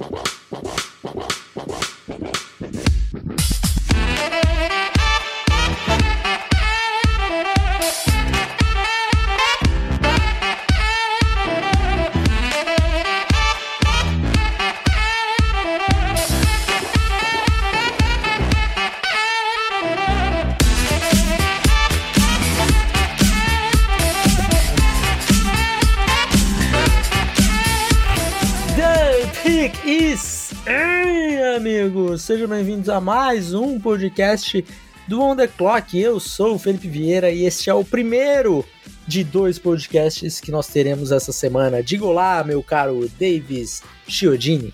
Wow. Sejam bem-vindos a mais um podcast do On The Clock. Eu sou o Felipe Vieira e este é o primeiro de dois podcasts que nós teremos essa semana. Diga olá, meu caro Davis Chiodini.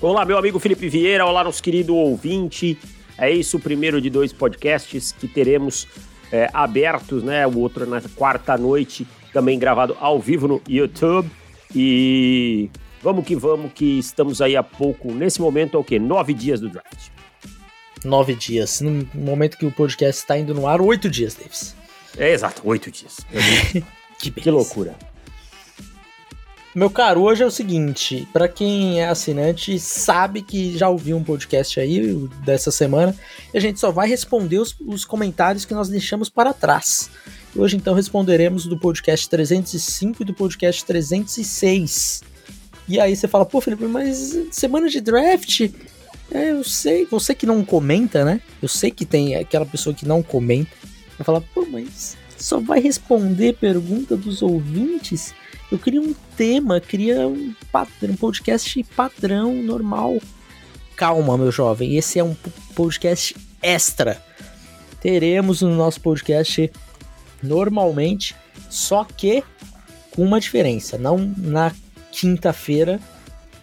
Olá, meu amigo Felipe Vieira, olá, nosso querido ouvinte. É isso, o primeiro de dois podcasts que teremos é, abertos, né? O outro na quarta noite, também gravado ao vivo no YouTube. E Vamos que vamos, que estamos aí há pouco, nesse momento é o quê? Nove dias do draft. Nove dias. No momento que o podcast está indo no ar, oito dias, Davis. É exato, oito dias. que, que loucura. Meu caro, hoje é o seguinte, para quem é assinante sabe que já ouviu um podcast aí dessa semana e a gente só vai responder os, os comentários que nós deixamos para trás. Hoje então responderemos do podcast 305 e do podcast 306. E aí você fala, pô, Felipe, mas semana de draft. É, eu sei, você que não comenta, né? Eu sei que tem aquela pessoa que não comenta. Vai falar, pô, mas só vai responder pergunta dos ouvintes? Eu queria um tema, queria um, um podcast padrão, normal. Calma, meu jovem, esse é um podcast extra. Teremos no nosso podcast normalmente, só que com uma diferença. Não na quinta-feira,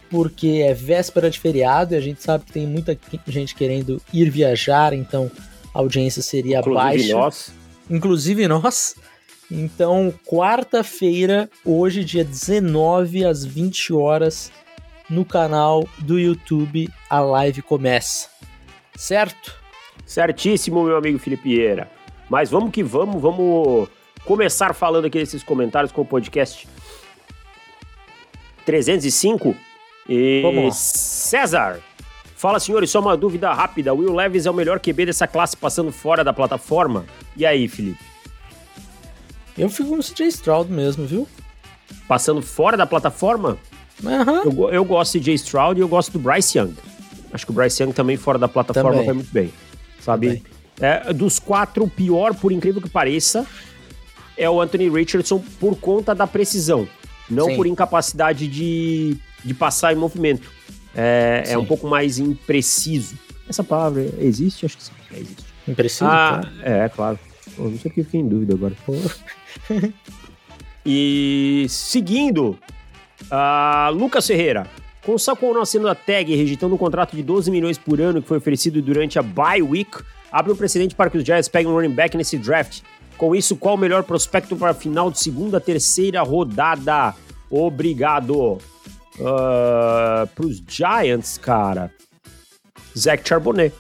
porque é véspera de feriado e a gente sabe que tem muita gente querendo ir viajar, então a audiência seria Inclusive baixa. Nós. Inclusive nós. Então, quarta-feira, hoje, dia 19 às 20 horas, no canal do YouTube, a live começa. Certo? Certíssimo, meu amigo Felipe Vieira. Mas vamos que vamos, vamos começar falando aqui desses comentários com o podcast 305. E César. Fala, senhores, só uma dúvida rápida. Will Levis é o melhor QB dessa classe passando fora da plataforma? E aí, Felipe? Eu fico no CJ Stroud mesmo, viu? Passando fora da plataforma? Uhum. Eu, eu gosto de Jay Stroud e eu gosto do Bryce Young. Acho que o Bryce Young também fora da plataforma também. vai muito bem. Sabe? É, dos quatro, o pior, por incrível que pareça, é o Anthony Richardson por conta da precisão não Sim. por incapacidade de, de passar em movimento. É, é, um pouco mais impreciso. Essa palavra existe? Acho que sim. É, existe. Impreciso? Ah, é, claro. Pô, não sei porque fiquei em dúvida agora. e seguindo, uh, Lucas Ferreira. Com o Saquon assinando a tag e rejeitando um contrato de 12 milhões por ano que foi oferecido durante a bye week, abre um precedente para que os Giants peguem um running back nesse draft. Com isso, qual o melhor prospecto para a final de segunda, terceira rodada? Obrigado. Uh, para os Giants, cara. Zach Charbonnet.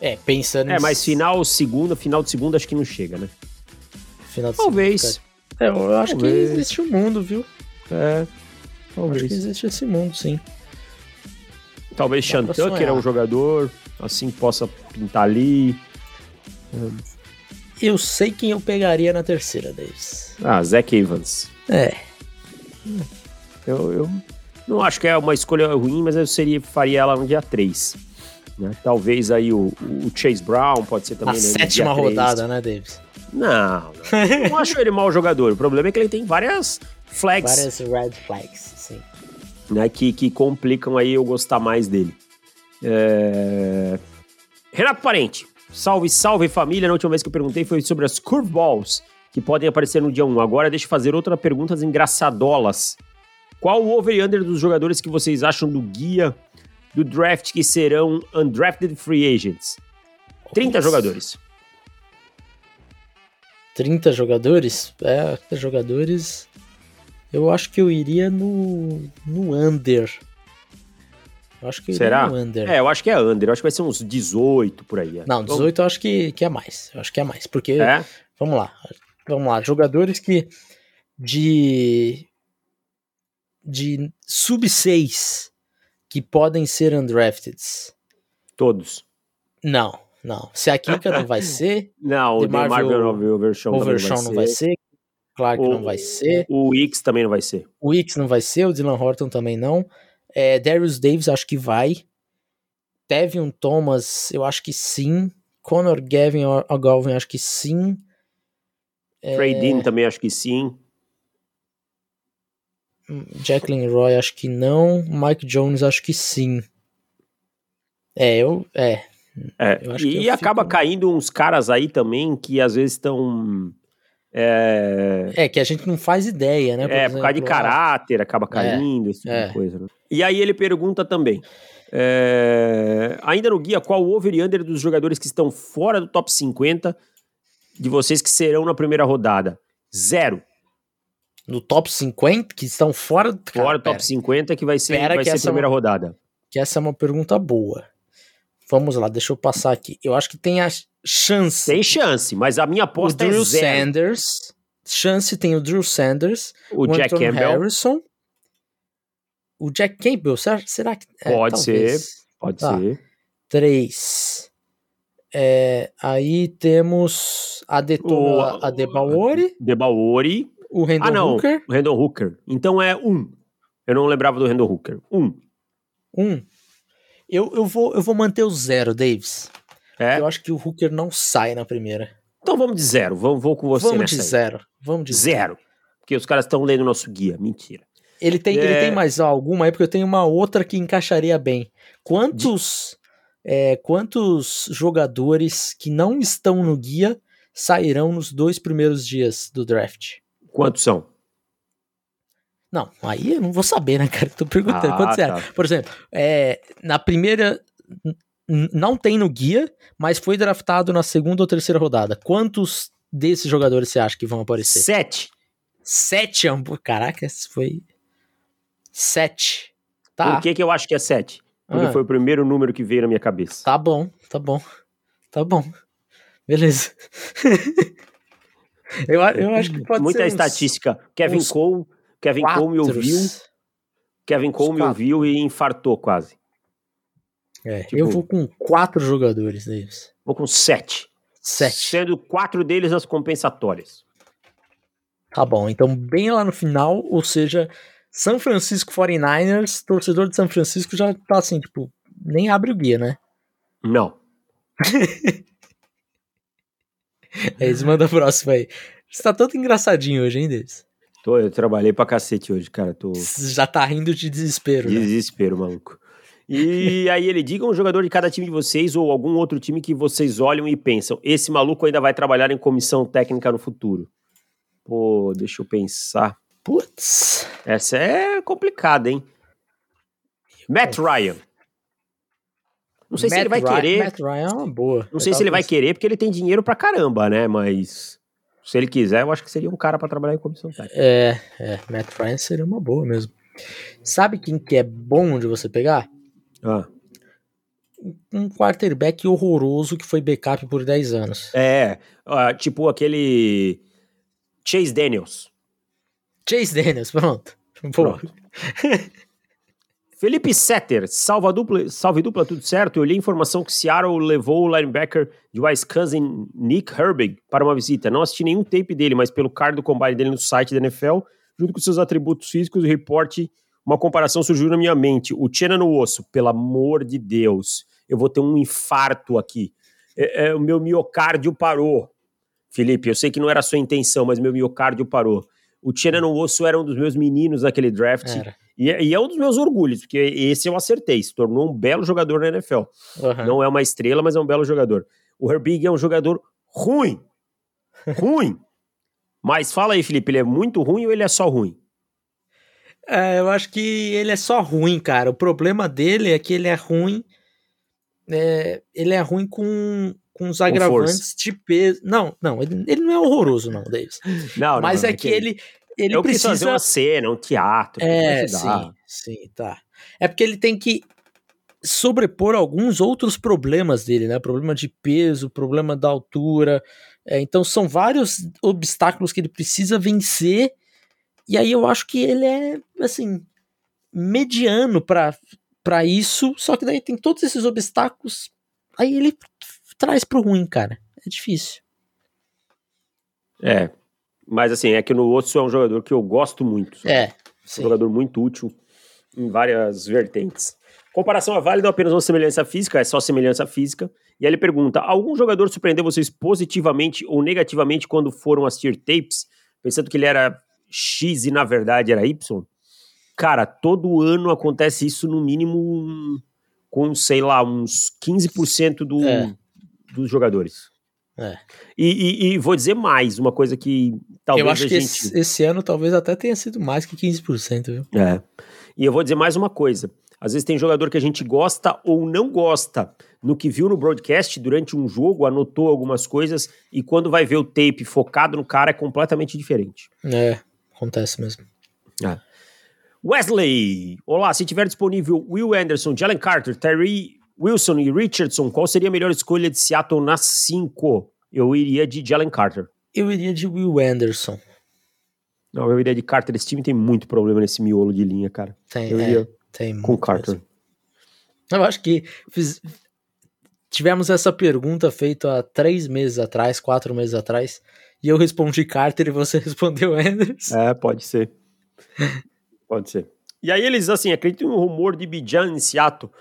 É, pensando É, mas final segunda, final de segunda acho que não chega, né? Final de Talvez. Segunda, é, eu acho talvez. que existe o um mundo, viu? É. Talvez. Acho que existe esse mundo, sim. Talvez Sean Tucker é um jogador, assim, possa pintar ali. Eu sei quem eu pegaria na terceira, Davis. Ah, Zach Evans. É. Eu, eu não acho que é uma escolha ruim, mas eu seria, faria ela no dia 3. Né? Talvez aí o, o, Chase Brown pode ser também. A né, sétima rodada, né, Davis? Não, não, não acho ele mau jogador. O problema é que ele tem várias flags. Várias red flags, sim. Né, que, que complicam aí eu gostar mais dele. É... Renato Parente. Salve, salve família. Na última vez que eu perguntei foi sobre as curveballs que podem aparecer no dia 1. Agora deixa eu fazer outra pergunta engraçadolas. Qual o over under dos jogadores que vocês acham do guia do draft que serão undrafted free agents? 30 Nossa. jogadores. 30 jogadores? É, jogadores. Eu acho que eu iria no, no under. Eu acho que Será? no under. É, eu acho que é under. Eu acho que vai ser uns 18 por aí. É. Não, 18 eu acho que, que é mais. Eu acho que é mais. Porque, é? vamos lá. Vamos lá. Jogadores que de. de sub 6 que podem ser undrafted? Todos. Não, não. Se a Kika não vai ser. Não, o DeMarvin Overshawn Overshawn não vai ser. Clark o, não vai ser. O X também não vai ser. O X não vai ser, o Dylan Horton também não. É, Darius Davis acho que vai. Tevion Thomas, eu acho que sim. Conor Gavin Galvin, acho que sim. Trey é... Dean também acho que sim. Jacqueline Roy, acho que não. Mike Jones, acho que sim. É, eu. É. é eu e acaba fico... caindo uns caras aí também que às vezes estão. É... é, que a gente não faz ideia, né? Por é, exemplo, por causa de caráter, acaba é, caindo, é, esse tipo é. de coisa. Né? E aí ele pergunta também: é, ainda no guia, qual o over e under dos jogadores que estão fora do top 50 de vocês que serão na primeira rodada? Zero. No top 50, que estão fora do Fora do top 50, que vai ser, vai ser a primeira é uma, rodada. Que essa é uma pergunta boa. Vamos lá, deixa eu passar aqui. Eu acho que tem a chance. Tem chance, mas a minha aposta o é Drew zero. Sanders. Chance tem o Drew Sanders, o, o Jack Anthony Campbell. Harrison o Jack Campbell, será, será que. É, pode talvez. ser, pode tá. ser. Três. É, aí temos a Detona, a Debaori. Debaori. O Randall ah, não, Hooker. O Randall Hooker. Então é um. Eu não lembrava do Randall Hooker. Um. Um. Eu, eu, vou, eu vou manter o zero, Davis. É? Eu acho que o Hooker não sai na primeira. Então vamos de zero. Vamos, vou com você vamos nessa de aí. zero. Vamos de zero. Porque os caras estão lendo nosso guia. Mentira. Ele tem, é... ele tem mais alguma aí, porque eu tenho uma outra que encaixaria bem. Quantos, De... é, quantos jogadores que não estão no guia sairão nos dois primeiros dias do draft? Quantos são? Não, aí eu não vou saber, né, cara? Tô perguntando. Ah, quantos tá. Por exemplo, é, na primeira. Não tem no guia, mas foi draftado na segunda ou terceira rodada. Quantos desses jogadores você acha que vão aparecer? Sete. Sete, caraca, esse foi 7. Tá. Por que, que eu acho que é 7? Porque ah. foi o primeiro número que veio na minha cabeça. Tá bom, tá bom. Tá bom. Beleza. eu, eu acho que pode Muita ser. Muita estatística. Kevin Cole. Kevin quatro. Cole me ouviu. Kevin Cole me ouviu e infartou quase. É, tipo, eu vou com quatro jogadores deles. Vou com sete. Sete. Sendo quatro deles as compensatórias. Tá bom, então bem lá no final, ou seja, são Francisco 49ers, torcedor de São Francisco já tá assim, tipo, nem abre o guia, né? Não. é isso, manda a próxima aí. Você tá todo engraçadinho hoje, hein, Deus? Tô, eu trabalhei pra cacete hoje, cara. Tô... Já tá rindo de desespero, né? Desespero, maluco. E aí ele diga um jogador de cada time de vocês ou algum outro time que vocês olham e pensam, esse maluco ainda vai trabalhar em comissão técnica no futuro. Pô, deixa eu pensar. Putz. Essa é complicada, hein? Matt Ryan. Não sei Matt se ele vai Ryan, querer. Matt Ryan é uma boa. Não eu sei se ele vai querer, porque ele tem dinheiro pra caramba, né? Mas se ele quiser, eu acho que seria um cara para trabalhar em comissão técnica. É, é, Matt Ryan seria uma boa mesmo. Sabe quem que é bom de você pegar? Ah. Um quarterback horroroso que foi backup por 10 anos. É, uh, tipo aquele Chase Daniels. Chase Daniels, pronto. pronto. Felipe Setter, salva dupla, salve dupla, tudo certo? Eu li a informação que Seattle levou o linebacker de Wisconsin, Nick Herbig, para uma visita. Não assisti nenhum tape dele, mas pelo card do combine dele no site da NFL, junto com seus atributos físicos, o reporte, uma comparação surgiu na minha mente. O Chena no osso, pelo amor de Deus, eu vou ter um infarto aqui. É, é, o meu miocárdio parou. Felipe, eu sei que não era a sua intenção, mas meu miocárdio parou. O Tiana no Osso era um dos meus meninos naquele draft. E, é, e, é um dos meus orgulhos, porque esse eu acertei. Se tornou um belo jogador na NFL. Uhum. Não é uma estrela, mas é um belo jogador. O Herbig é um jogador ruim. ruim. Mas fala aí, Felipe, ele é muito ruim ou ele é só ruim? É, eu acho que ele é só ruim, cara. O problema dele é que ele é ruim. É, ele é ruim com, com os agravantes de peso. Não, não, ele, ele não é horroroso, não, Davis. Não, Mas não, é, é que, que ele, ele eu precisa fazer uma cena, um teatro. É, sim, sim, tá. É porque ele tem que sobrepor alguns outros problemas dele, né? Problema de peso, problema da altura. É, então são vários obstáculos que ele precisa vencer. E aí eu acho que ele é, assim, mediano para para isso, só que daí tem todos esses obstáculos, aí ele traz pro ruim, cara. É difícil. É, mas assim, é que no Otsu é um jogador que eu gosto muito. Sabe? É, sim. Um jogador muito útil em várias vertentes. Comparação é válida apenas uma semelhança física, é só semelhança física. E aí ele pergunta: algum jogador surpreendeu vocês positivamente ou negativamente quando foram assistir tapes, pensando que ele era X e na verdade era Y? Cara, todo ano acontece isso no mínimo com, sei lá, uns 15% do, é. Dos jogadores. É. E, e, e, vou dizer mais, uma coisa que talvez Eu acho que gente... esse, esse, ano talvez até tenha sido mais que 15%, viu? É. E eu vou dizer mais uma coisa. Às vezes tem jogador que a gente gosta ou não gosta no que viu no broadcast durante um jogo, anotou algumas coisas e quando vai ver o tape focado no cara é completamente diferente. É, acontece mesmo. É. Wesley, olá, se tiver disponível Will Anderson, Jalen Carter, Terry Wilson e Richardson, qual seria a melhor escolha de Seattle nas 5? Eu iria de Jalen Carter. Eu iria de Will Anderson. Não, eu iria de Carter. Esse time tem muito problema nesse miolo de linha, cara. Tem, eu é, iria tem com Carter. Mesmo. Eu acho que fiz... tivemos essa pergunta feita há três meses atrás, quatro meses atrás, e eu respondi Carter e você respondeu Anderson. É, pode ser. pode ser. E aí eles, assim, acreditam no rumor de Bijan em Seattle.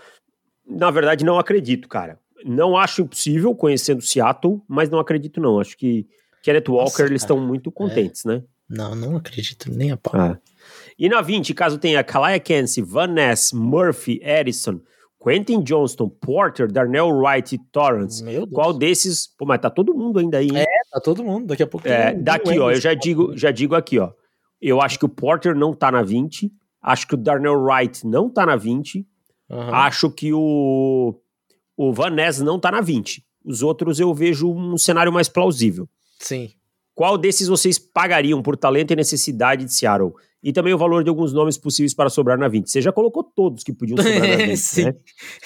Na verdade, não acredito, cara. Não acho impossível, conhecendo Seattle, mas não acredito, não. Acho que Kenneth Walker, Nossa, eles estão muito contentes, é. né? Não, não acredito nem a pau. Ah. E na 20, caso tenha Kalaya Kensi, Van Ness, Murphy, Edison, Quentin Johnston, Porter, Darnell Wright e Torrance. Qual desses. Pô, mas tá todo mundo ainda aí, hein? É, tá todo mundo. Daqui a pouco. É, daqui, ó, eu já digo, já digo aqui, ó. Eu acho que o Porter não tá na 20. Acho que o Darnell Wright não tá na 20. Uhum. Acho que o, o Van Ness não tá na 20. Os outros eu vejo um cenário mais plausível. Sim. Qual desses vocês pagariam por talento e necessidade de Seattle? E também o valor de alguns nomes possíveis para sobrar na 20. Você já colocou todos que podiam sobrar na 20, Sim. né?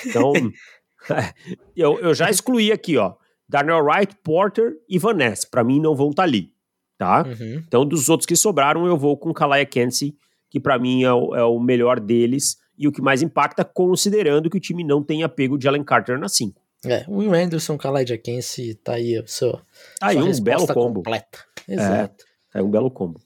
Então, eu, eu já excluí aqui, ó. Darnell Wright, Porter e Van Ness. Para mim não vão estar tá ali, tá? Uhum. Então, dos outros que sobraram, eu vou com Kalaya Kensi, que para mim é o, é o melhor deles e o que mais impacta, considerando que o time não tem apego de Allen Carter na 5. É, o Will Anderson, Khalid Kense, tá aí seu. Tá aí um belo combo. Completa. Exato. É, tá aí um belo combo.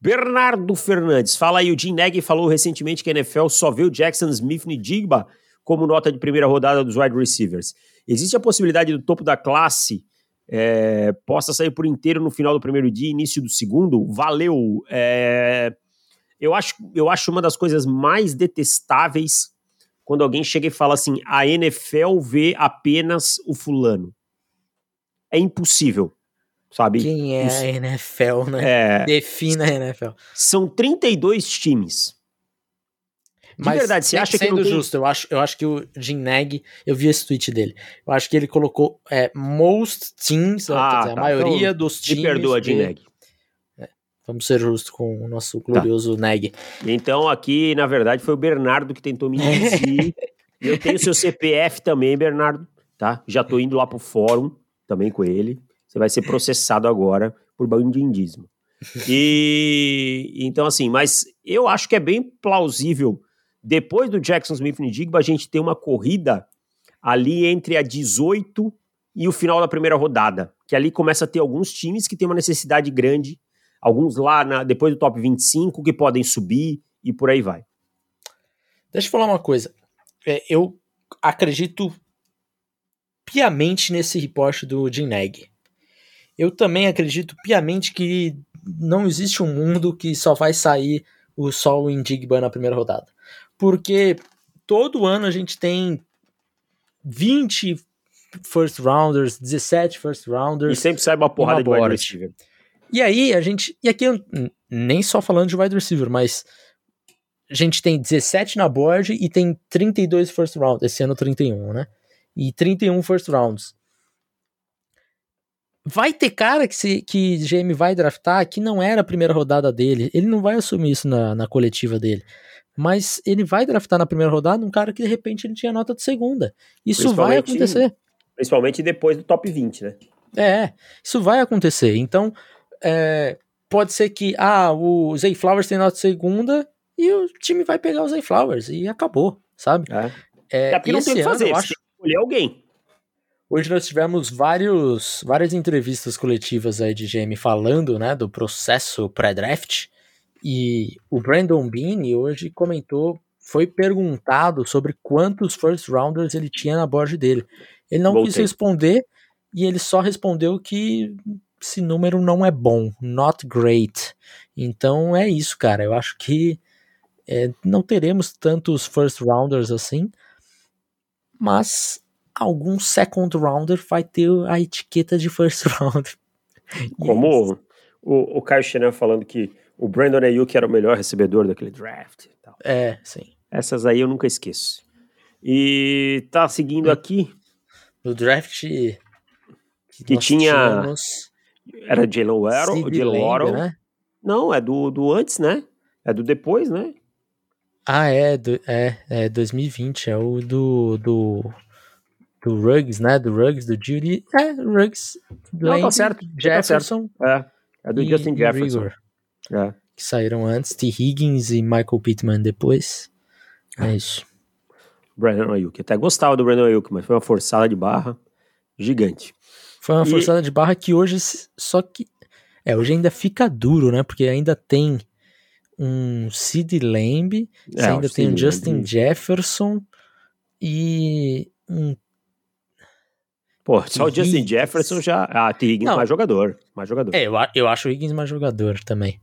Bernardo Fernandes, fala aí, o Jim Neg falou recentemente que a NFL só vê o Jackson Smith e Digba como nota de primeira rodada dos wide receivers. Existe a possibilidade do topo da classe é, possa sair por inteiro no final do primeiro dia, início do segundo? Valeu! É, eu acho, eu acho uma das coisas mais detestáveis quando alguém chega e fala assim: a NFL vê apenas o fulano. É impossível, sabe? Quem é Os, a NFL, né? É, Defina a NFL. São 32 times. De Mas, verdade, você acha que não tem... justo, eu acho, eu acho que o Jim Nag, eu vi esse tweet dele. Eu acho que ele colocou é, most teams, ah, dizer, tá. a maioria então, dos times. Me perdoa, Jim Nag. Vamos ser justos com o nosso glorioso tá. Neg. Então, aqui, na verdade, foi o Bernardo que tentou me induzir. eu tenho seu CPF também, Bernardo, tá? Já tô indo lá pro fórum também com ele. Você vai ser processado agora por bandindismo. E então, assim, mas eu acho que é bem plausível, depois do Jackson Smith e Digba, a gente ter uma corrida ali entre a 18 e o final da primeira rodada. Que ali começa a ter alguns times que têm uma necessidade grande alguns lá na, depois do top 25 que podem subir e por aí vai. Deixa eu falar uma coisa. É, eu acredito piamente nesse reporte do Jim Nag. Eu também acredito piamente que não existe um mundo que só vai sair o Sol em Digba na primeira rodada. Porque todo ano a gente tem 20 first rounders, 17 first rounders. E sempre sai uma porrada de wide receiver. E aí a gente. E aqui nem só falando de wide receiver, mas a gente tem 17 na board e tem 32 first rounds. Esse ano 31, né? E 31 first rounds. Vai ter cara que, se, que GM vai draftar que não era a primeira rodada dele. Ele não vai assumir isso na, na coletiva dele. Mas ele vai draftar na primeira rodada um cara que de repente ele tinha nota de segunda. Isso vai acontecer. Principalmente depois do top 20, né? É, isso vai acontecer. Então, é, pode ser que ah, o Zay Flowers tem nota segunda e o time vai pegar o Zay Flowers e acabou, sabe? É. É, É porque não tem o que fazer, acho, tem que escolher alguém. hoje nós tivemos vários, várias entrevistas coletivas aí de GM falando, né, do processo pré-draft, e o Brandon Bean hoje comentou, foi perguntado sobre quantos first rounders ele tinha na board dele. Ele não quis Voltei. responder, e ele só respondeu que esse número não é bom, not great. Então é isso, cara. Eu acho que é, não teremos tantos first rounders assim, mas algum second rounder vai ter a etiqueta de first rounder. É Como o, o Caio Chenan falando que o Brandon Ayuk era o melhor recebedor daquele draft. e tal. É, sim. Essas aí eu nunca esqueço. E tá seguindo aqui, No draft que, Que tinha tínhamos era Jalen Lamb, Waddle. né? Não, é do, do antes, né? É do depois, né? Ah, é, do, é, é 2020, é o do, do, do Ruggs, né? Do Ruggs, do Judy. É, Ruggs, Não, tá Lamb, certo, tá Jefferson É, é do Justin Jefferson. Rigor, É. que saíram antes. T. Higgins e Michael Pittman depois. É isso. Brandon Ayuk. Até gostava do Brandon Ayuk, mas foi uma forçada de barra gigante. Foi uma E- forçada de barra que hoje, só que. É, hoje ainda fica duro, né? Porque ainda tem um Sid Lamb, É, ainda tem Sid Justin Lamb. Jefferson e um. Pô, só o. Justin Higgins. Jefferson já. Ah, T. Higgins Não. mais jogador. Mais jogador. É, eu, eu acho o Higgins mais jogador também.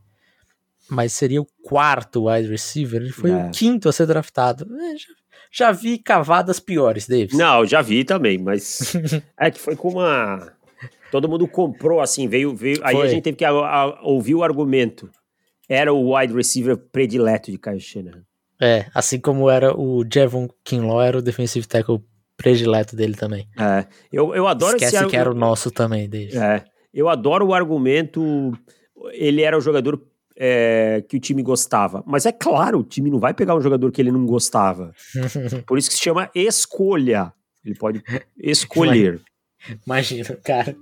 Mas seria o quarto wide receiver, ele foi É. o quinto a ser draftado. É, já, já vi cavadas piores, Davis. Não, já vi também, mas é que foi com uma. Todo mundo comprou assim, veio, veio. Aí a gente teve que a- a- ouvir o argumento. Era o wide receiver predileto de Kyle Shanahan. É, assim como era o Jevon Kinlaw, era o defensive tackle predileto dele também. É, eu, eu adoro Esquece esse que era o nosso também, Davis. É, eu adoro o argumento. Ele era o jogador é, que o time gostava. Mas é claro, o time não vai pegar um jogador que ele não gostava. Por isso que se chama escolha. Ele pode escolher. Imagina, cara.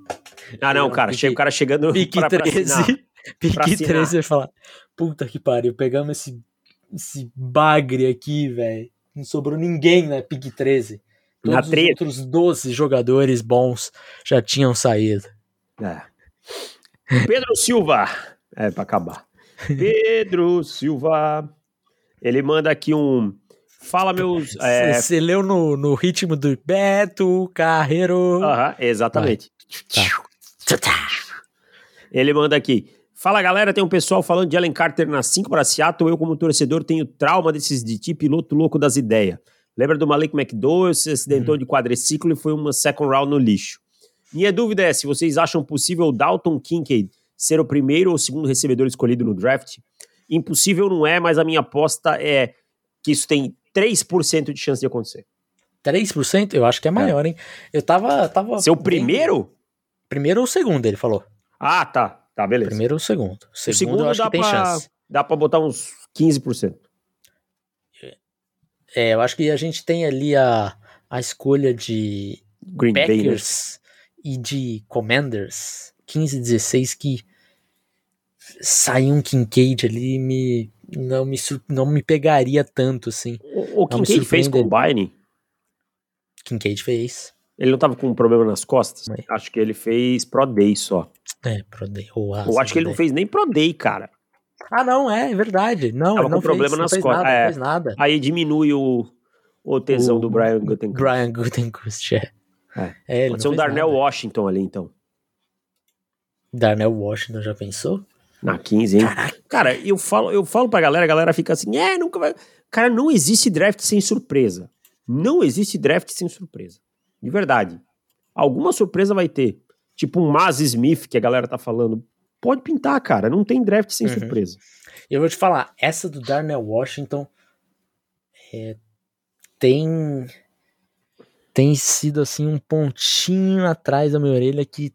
Ah, não, cara. Pique- Chega o cara chegando Pique pra, pra assinar. 13. Pique Pra assinar. 13 vai falar: Puta que pariu, pegamos esse, esse bagre aqui, velho. Não sobrou ninguém na pique 13. Na Todos os treta. outros 12 jogadores bons já tinham saído. É. Pedro Silva. É, pra acabar. Pedro Silva. Ele manda aqui um. Fala, meus. É, Você leu no, no ritmo do Beto Carreiro. aham, exatamente. Tá. Ele manda aqui. Fala galera, tem um pessoal falando de Allen Carter na 5 para Seattle. Eu, como torcedor, tenho trauma desses de tipo piloto louco das ideias. Lembra do Malik McDowell, se acidentou de quadriciclo e foi uma second round no lixo. Minha dúvida é se vocês acham possível o Dalton Kincaid ser o primeiro ou segundo recebedor escolhido no draft. Impossível não é, mas a minha aposta é que isso tem 3% de chance de acontecer. 3%? Eu acho que é maior, hein? Eu tava. tava o vendo- primeiro? Primeiro ou segundo, ele falou. Ah, tá. Tá, beleza. Primeiro ou segundo. o Segundo, segundo eu acho dá que tem pra, chance. dá pra botar uns 15%. É, eu acho que a gente tem ali a, a escolha de Green Bay, né? Packers e de Commanders 15 16 que sair um Kincaid ali me não me não me pegaria tanto assim. O, o Kincaid fez combine? Kincaid fez. Ele não tava com um problema nas costas? Mas- Acho que ele fez Pro Day só. É, Pro Day, ou Eu acho que ele não fez nem Pro Day, cara. Ah, não, é, é verdade. Não, Tava não com problema fez, nas não costas, nada, é. não fez nada. Aí diminui o, o tesão O do Brian Gutenkust. Brian Gutenkust, é. É. É, Pode ser um Darnell nada. Washington ali, então. Darnell Washington, já pensou? Na 15, hein? Cara, eu falo, eu falo pra galera, a galera fica assim, é, nunca vai... Cara, não existe draft sem surpresa. Não existe draft sem surpresa. De verdade. Alguma surpresa vai ter. Tipo um Maz Smith, que a galera tá falando. Pode pintar, cara. Não tem draft sem Uhum. surpresa. Eu vou te falar, essa do Darnell Washington é, tem tem sido assim um pontinho atrás da minha orelha que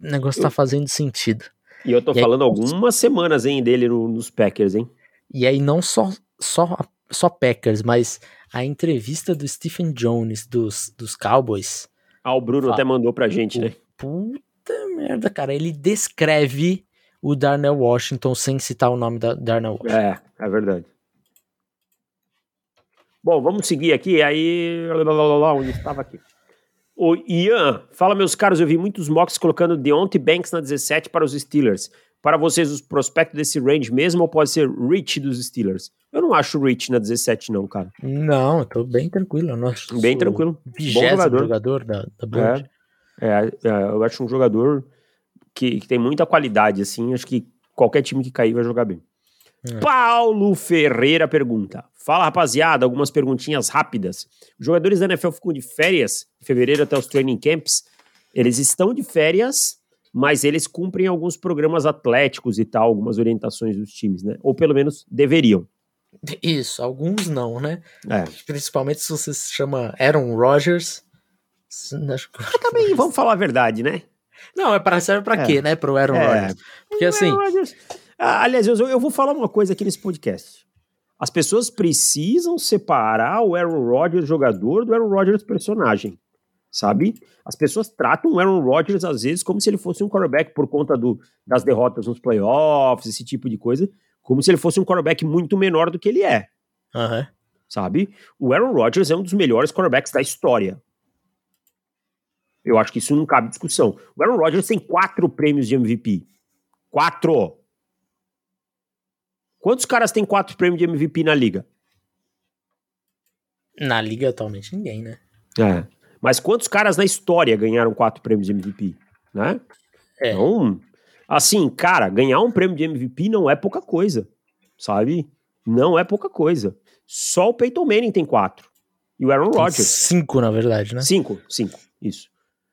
o negócio tá fazendo sentido. E eu tô E aí- falando algumas semanas, hein, dele no- nos Packers, hein? E aí não só só só Packers, mas a entrevista do Stephen Jones dos, dos Cowboys. Ah, o Bruno Fala. até mandou pra gente, né? Puta merda, cara, ele descreve o Darnell Washington sem citar o nome da Darnell Washington. É, é verdade. Bom, vamos seguir aqui. Aí, onde estava aqui? O Ian, fala meus caros, eu vi muitos mocks colocando Deontay Banks na 17 para os Steelers. Para vocês, os prospectos desse range mesmo ou pode ser Rich dos Steelers? Eu não acho Rich na 17 não, cara. Não, eu tô bem tranquilo. Eu bem tranquilo. Bom jogador. jogador da, da é, é, é, eu acho um jogador que, que, tem muita qualidade, assim. Acho que qualquer time que cair vai jogar bem. É. Paulo Ferreira pergunta: Fala rapaziada, algumas perguntinhas rápidas. Os jogadores da NFL ficam de férias em fevereiro até os training camps. Eles estão de férias, mas eles cumprem alguns programas atléticos e tal, algumas orientações dos times, né? Ou pelo menos deveriam. Isso, alguns não, né? É. Principalmente se você se chama Aaron Rodgers. Acho que... Mas também, vamos falar a verdade, né? Não, é para serve para é. quê, né? Pro Aaron é. Rodgers. Porque assim. Aliás, eu, eu vou falar uma coisa aqui nesse podcast. As pessoas precisam separar o Aaron Rodgers jogador do Aaron Rodgers personagem, sabe? As pessoas tratam o Aaron Rodgers às vezes como se ele fosse um quarterback por conta do, das derrotas nos playoffs, esse tipo de coisa, como se ele fosse um quarterback muito menor do que ele é. Uhum. Sabe? O Aaron Rodgers é um dos melhores quarterbacks da história. Eu acho que isso não cabe discussão. O Aaron Rodgers tem quatro prêmios de MVP. Quatro! Quantos caras têm quatro prêmios de MVP na liga? Na liga atualmente ninguém, né? É. Mas quantos caras na história ganharam quatro prêmios de MVP, né? É. Então, assim, cara, ganhar um prêmio de MVP não é pouca coisa, sabe? Não é pouca coisa. Só o Peyton Manning tem quatro. E o Aaron Rodgers. Cinco, na verdade, né? Cinco, cinco, isso.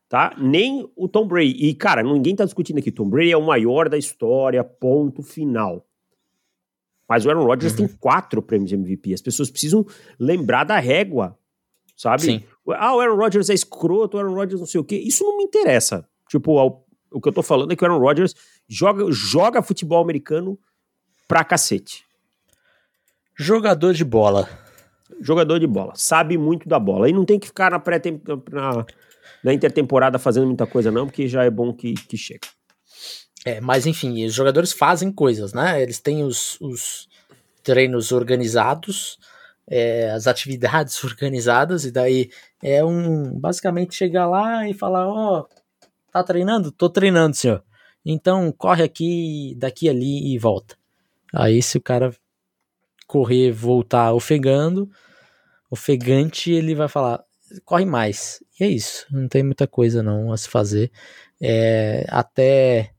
Tá? Nem o Tom Brady. E, cara, ninguém tá discutindo aqui. Tom Brady é o maior da história, ponto final. Mas o Aaron Rodgers uhum. tem quatro prêmios de MVP. As pessoas precisam lembrar da régua, sabe? Sim. Ah, o Aaron Rodgers é escroto, o Aaron Rodgers não sei o quê. Isso não me interessa. Tipo, ao, o que eu tô falando é que o Aaron Rodgers joga, joga futebol americano pra cacete. Jogador de bola. Jogador de bola. Sabe muito da bola. E não tem que ficar na pré na, na intertemporada fazendo muita coisa, não, porque já é bom que, que chega. É, mas enfim, os jogadores fazem coisas, né? Eles têm os, os treinos organizados, é, as atividades organizadas, e daí é um. Basicamente chegar lá e falar: Ó, oh, tá treinando? Tô treinando, senhor. Então corre aqui, daqui ali e volta. Aí se o cara correr, voltar ofegando, ofegante, ele vai falar: corre mais. E é isso. Não tem muita coisa não a se fazer. É, até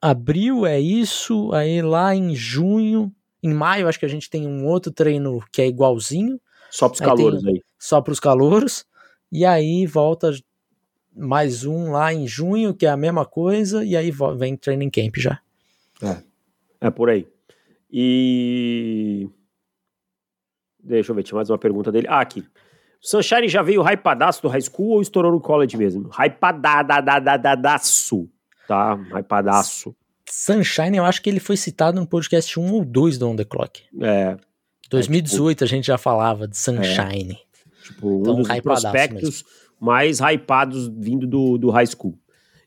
abril é isso, aí lá em junho, em maio acho que a gente tem um outro treino que é igualzinho. Só para os calouros aí. Só para os calouros. E aí volta mais um lá em junho, que é a mesma coisa, e aí vem training camp já. É, é por aí. E. Deixa eu ver, tinha mais uma pergunta dele. Ah, aqui. Sunshine já veio hypadaço do high school ou estourou no college mesmo? Hypadadaço tá? Hypadaço. Sunshine, eu acho que ele foi citado no podcast 1 ou 2 do On The Clock. É. 2018 é, tipo, a gente já falava de Sunshine. É, tipo, um então, dos prospectos mais hypados vindo do, do high school.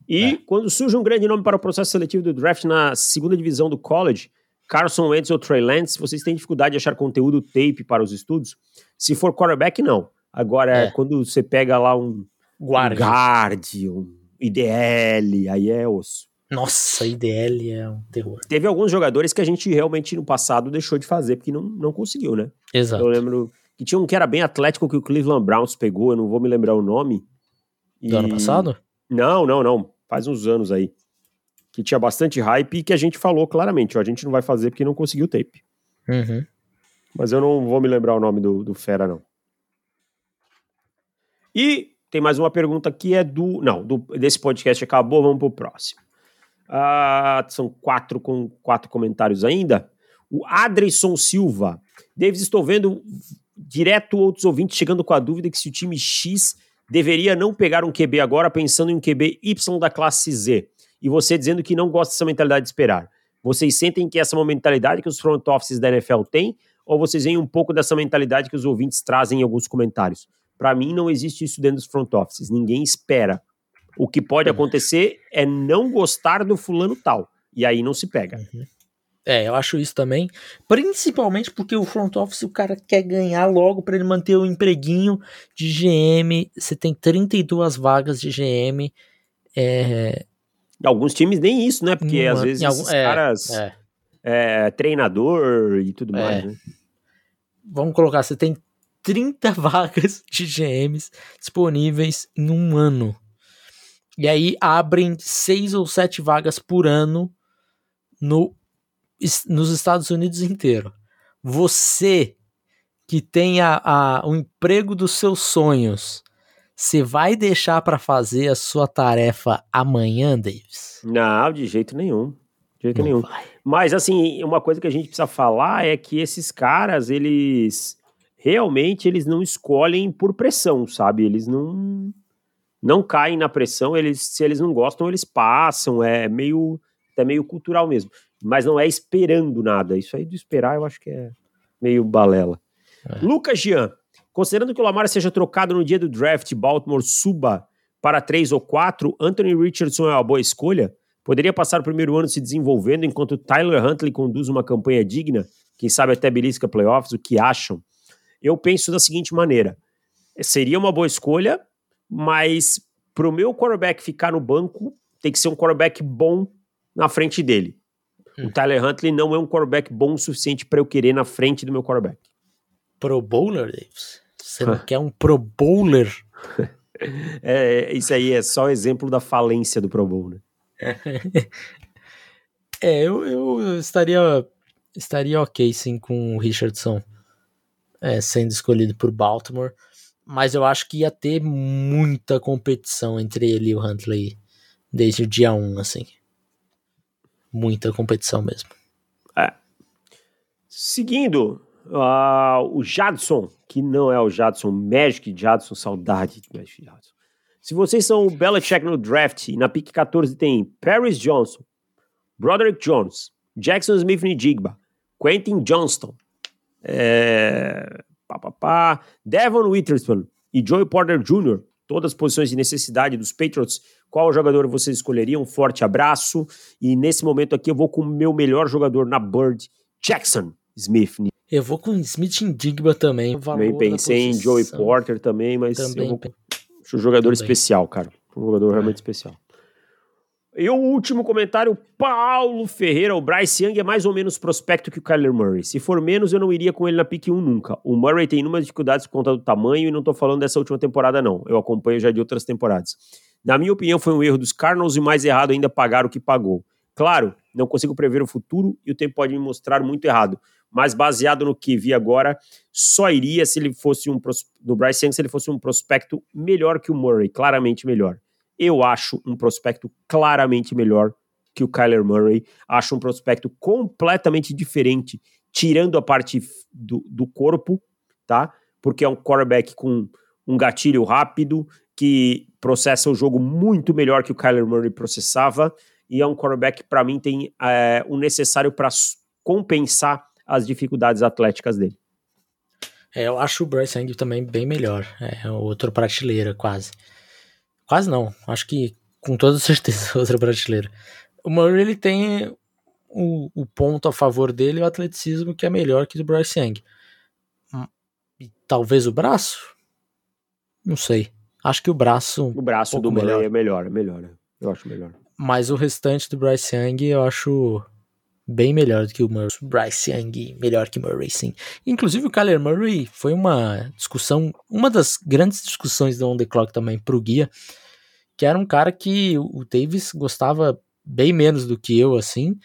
E é. quando surge um grande nome para o processo seletivo do draft na segunda divisão do college, Carson Wentz ou Trey Lance, vocês têm dificuldade de achar conteúdo tape para os estudos? Se for quarterback, não. Agora, é. quando você pega lá um guard, um, guard, um IDL, aí é osso. Nossa, IDL é um terror. Teve alguns jogadores que a gente realmente no passado deixou de fazer porque não, não conseguiu, né? Exato. Eu lembro que tinha um que era bem atlético que o Cleveland Browns pegou, eu não vou me lembrar o nome. E... Do ano passado? Não, não, não. Faz uns anos aí. Que tinha bastante hype e que a gente falou claramente, ó, a gente não vai fazer porque não conseguiu tape. Uhum. Mas eu não vou me lembrar o nome do, do fera, não. E tem mais uma pergunta que é do. Não, do, desse podcast acabou, vamos para o próximo. Ah, são quatro, com, quatro comentários ainda. O Adrison Silva. Davis, estou vendo direto outros ouvintes chegando com a dúvida que se o time X deveria não pegar um QB agora, pensando em um QB Y da classe Z. E você dizendo que não gosta dessa mentalidade de esperar. Vocês sentem que essa é uma mentalidade que os front offices da NFL têm? Ou vocês veem um pouco dessa mentalidade que os ouvintes trazem em alguns comentários? Para mim, não existe isso dentro dos front offices. Ninguém espera. O que pode uhum. acontecer é não gostar do fulano tal. E aí não se pega. Uhum. É, eu acho isso também. Principalmente porque o front office o cara quer ganhar logo para ele manter o empreguinho de GM. Você tem 32 vagas de GM. É... Alguns times nem isso, né? Porque Uma, às vezes algum, esses é, caras. É. É, treinador e tudo é. mais, né? Vamos colocar, você tem 30 vagas de GMs disponíveis em um ano. E aí abrem seis ou sete vagas por ano no nos Estados Unidos inteiro. Você que tem a, a, o emprego dos seus sonhos, você vai deixar para fazer a sua tarefa amanhã, Davis? Não, de jeito nenhum. De jeito Não nenhum. Vai. Mas, assim, uma coisa que a gente precisa falar é que esses caras, eles realmente eles não escolhem por pressão, sabe? Eles não não caem na pressão, eles se eles não gostam, eles passam, é meio é meio cultural mesmo mas não é esperando nada. Isso aí de esperar eu acho que é meio balela. É. Lucas Jean, considerando que o Lamar seja trocado no dia do draft, Baltimore suba para 3 ou 4, Anthony Richardson é uma boa escolha? Poderia passar o primeiro ano se desenvolvendo enquanto Tyler Huntley conduz uma campanha digna? Quem sabe até belisca playoffs? O que acham? Eu penso da seguinte maneira: seria uma boa escolha, mas para o meu quarterback ficar no banco, tem que ser um quarterback bom na frente dele. O Tyler Huntley não é um quarterback bom o suficiente para eu querer na frente do meu quarterback. Pro bowler, Davis? Você não quer um pro bowler? é, isso aí é só exemplo da falência do Pro Bowl, né? é, eu, eu estaria, estaria ok sim com o Richardson é, sendo escolhido por Baltimore, mas eu acho que ia ter muita competição entre ele e o Huntley desde o dia 1, assim muita competição mesmo. É. Seguindo, uh, o Jadson, que não é o Jadson, Magic Jadson, saudade de Magic Jadson. Se vocês são o Belichick no draft, na pick 14 tem Paris Johnson, Broderick Jones, Jackson Smith Nijigba, Quentin Johnston, é, pá, pá, pá, Devon Witherspoon e Joey Porter Jr., todas as posições de necessidade dos Patriots, qual jogador você escolheria? Um forte abraço. E nesse momento aqui eu vou com o meu melhor jogador na Bird, Jackson Smith. Eu vou com Smith Indigba também. Também pensei em Joey Porter também, mas também, eu vou com... um jogador também. especial, cara. Um jogador é. realmente especial. E o último comentário, Paulo Ferreira. O Bryce Young é mais ou menos prospecto que o Kyler Murray. Se for menos, eu não iria com ele na pick 1 nunca. O Murray tem inúmeras dificuldades por conta do tamanho e não tô falando dessa última temporada, não. Eu acompanho já de outras temporadas. Na minha opinião, foi um erro dos Cardinals e mais errado ainda pagar o que pagou. Claro, não consigo prever o futuro e o tempo pode me mostrar muito errado. Mas baseado no que vi agora, só iria se ele fosse um no Bryce Young se ele fosse um prospecto melhor que o Murray, claramente melhor. Eu acho um prospecto claramente melhor que o Kyler Murray. Acho um prospecto completamente diferente, tirando a parte do, do corpo, tá? Porque é um quarterback com um gatilho rápido, que processa o jogo muito melhor que o Kyler Murray processava e é um quarterback que para mim tem é, o necessário para compensar as dificuldades atléticas dele. É, eu acho o Bryce Young também bem melhor. É outra prateleira, quase. Quase não. Acho que com toda certeza outra prateleira. O Murray ele tem o, o ponto a favor dele, o atleticismo que é melhor que o do Bryce Young. Hum, e talvez o braço? Não sei. Acho que o braço. O braço um do Murray é melhor, é melhor. Né? Eu acho melhor. Mas o restante do Bryce Young eu acho bem melhor do que o Murray. Bryce Young melhor que Murray, sim. Inclusive o Kyler Murray foi uma discussão, uma das grandes discussões do On The Clock também pro guia, que era um cara que o Davis gostava bem menos do que eu, assim,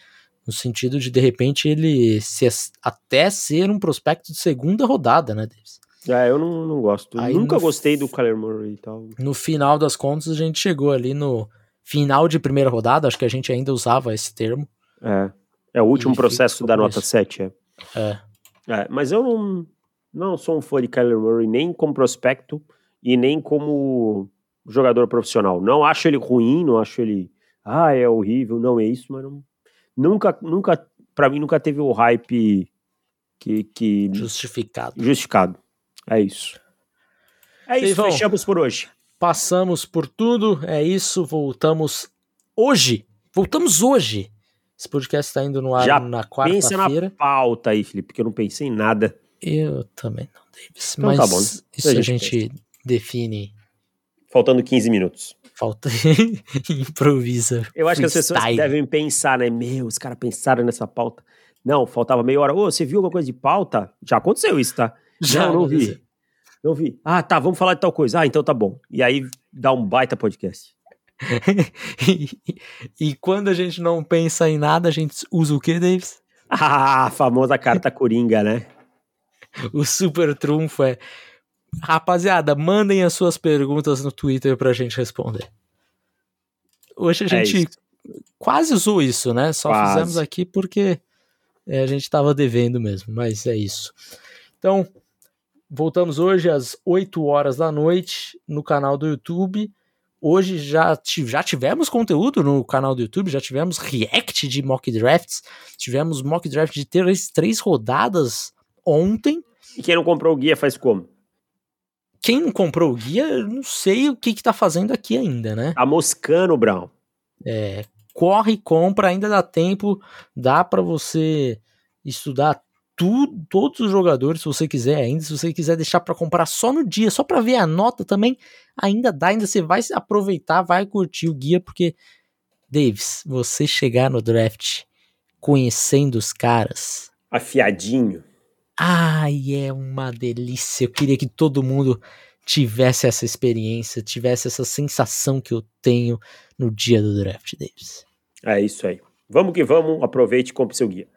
no sentido de de repente ele se, até ser um prospecto de segunda rodada, né, Davis? É, eu não, não gosto. Aí Nunca gostei do Kyler Murray e tal. No final das contas, a gente chegou ali no final de primeira rodada, acho que a gente ainda usava esse termo. É. É o último processo da nota 7, é. é. É. Mas eu não, não sou um fã de Kyler Murray nem como prospecto e nem como jogador profissional. Não acho ele ruim, não acho ele. Ah, é horrível, não é isso, mas não, nunca, nunca, pra mim, nunca teve o hype que. que justificado. Justificado. É isso. É isso, fechamos por hoje. Passamos por tudo, é isso, voltamos hoje. Voltamos hoje. Esse podcast está indo no ar Já na Pensa na quarta-feira. pauta aí, Felipe, porque eu não pensei em nada. Eu também não, Davis. Então Mas tá bom. isso Então a a gente gente define. Faltando 15 minutos. Falta improvisa. Eu acho que as pessoas freestyle. devem pensar, né? Meu, os caras pensaram nessa pauta. Não, faltava meia hora. Ô, você viu alguma coisa de pauta? Já aconteceu isso, tá? Já não, não vi. Não vi. Ah, tá, vamos falar de tal coisa. Ah, então tá bom. E aí dá um baita podcast. e, e quando a gente não pensa em nada, a gente usa o que, Davis? Ah, a famosa carta coringa, né? O super trunfo é. Rapaziada, mandem as suas perguntas no Twitter pra gente responder. Hoje a É gente isso. quase usou isso, né? Só Quase. fizemos aqui porque é, a gente tava devendo mesmo, mas é isso. Então, voltamos hoje às 8 horas da noite no canal do YouTube. Hoje já, já tivemos conteúdo no canal do YouTube, já tivemos react de mock drafts, tivemos mock draft de três, três rodadas ontem. E quem não comprou o guia faz como? Quem não comprou o guia, eu não sei o que que tá fazendo aqui ainda, né? Tá moscando, Brown. É, corre e compra, ainda dá tempo, dá pra você estudar todos os jogadores, se você quiser ainda, se você quiser deixar pra comprar só no dia, só pra ver a nota também, ainda dá, ainda você vai aproveitar, vai curtir o guia, porque, Davis, você chegar no draft conhecendo os caras, Afiadinho. ai, é uma delícia, eu queria que todo mundo tivesse essa experiência, tivesse essa sensação que eu tenho no dia do draft, Davis. É isso aí. Vamos que vamos, aproveite e compre seu guia.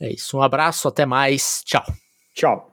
É isso. Um abraço, até mais. Tchau. Tchau.